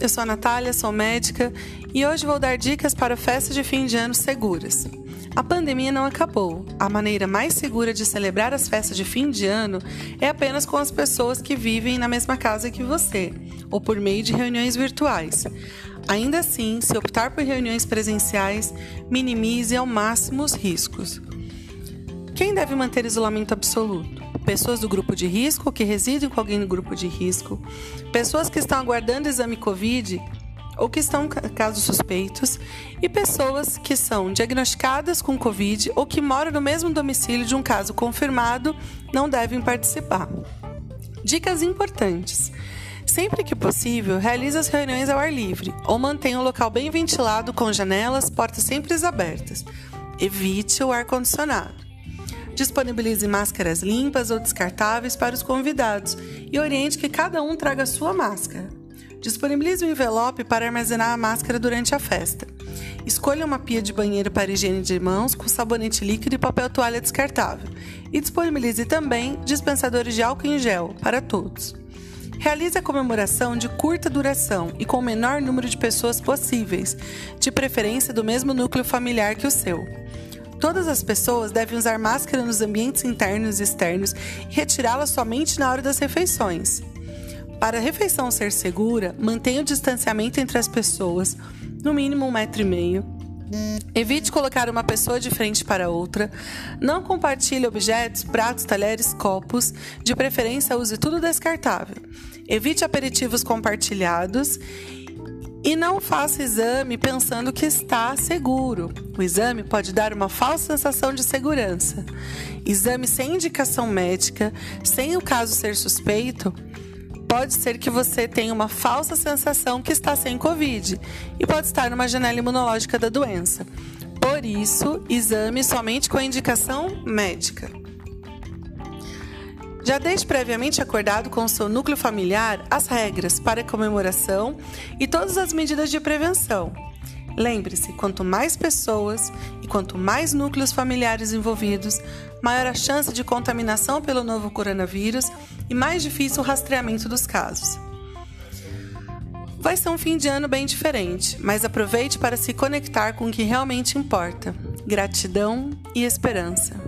eu sou a Natália, sou médica e hoje vou dar dicas para festas de fim de ano seguras. A pandemia não acabou. A maneira mais segura de celebrar as festas de fim de ano é apenas com as pessoas que vivem na mesma casa que você, ou por meio de reuniões virtuais. Ainda assim, se optar por reuniões presenciais, minimize ao máximo os riscos. Quem deve manter isolamento absoluto? Pessoas do grupo de risco que residem com alguém no grupo de risco, pessoas que estão aguardando exame Covid ou que estão casos suspeitos, e pessoas que são diagnosticadas com Covid ou que moram no mesmo domicílio de um caso confirmado não devem participar. Dicas importantes. Sempre que possível, realize as reuniões ao ar livre ou mantenha o local bem ventilado com janelas, portas sempre abertas. Evite o ar-condicionado. Disponibilize máscaras limpas ou descartáveis para os convidados e oriente que cada um traga sua máscara. Disponibilize um envelope para armazenar a máscara durante a festa. Escolha uma pia de banheiro para higiene de mãos com sabonete líquido e papel toalha descartável. E disponibilize também dispensadores de álcool em gel para todos. Realize a comemoração de curta duração e com o menor número de pessoas possíveis, de preferência do mesmo núcleo familiar que o seu. Todas as pessoas devem usar máscara nos ambientes internos e externos e retirá-la somente na hora das refeições. Para a refeição ser segura, mantenha o distanciamento entre as pessoas, no mínimo um metro e meio. Evite colocar uma pessoa de frente para outra. Não compartilhe objetos, pratos, talheres, copos. De preferência, use tudo descartável. Evite aperitivos compartilhados e não faça exame pensando que está seguro. O exame pode dar uma falsa sensação de segurança. Exame sem indicação médica, sem o caso ser suspeito, pode ser que você tenha uma falsa sensação que está sem Covid e pode estar numa janela imunológica da doença. Por isso, exame somente com a indicação médica. Já deixe previamente acordado com seu núcleo familiar as regras para a comemoração e todas as medidas de prevenção. Lembre-se, quanto mais pessoas e quanto mais núcleos familiares envolvidos, maior a chance de contaminação pelo novo coronavírus e mais difícil o rastreamento dos casos. Vai ser um fim de ano bem diferente, mas aproveite para se conectar com o que realmente importa: gratidão e esperança.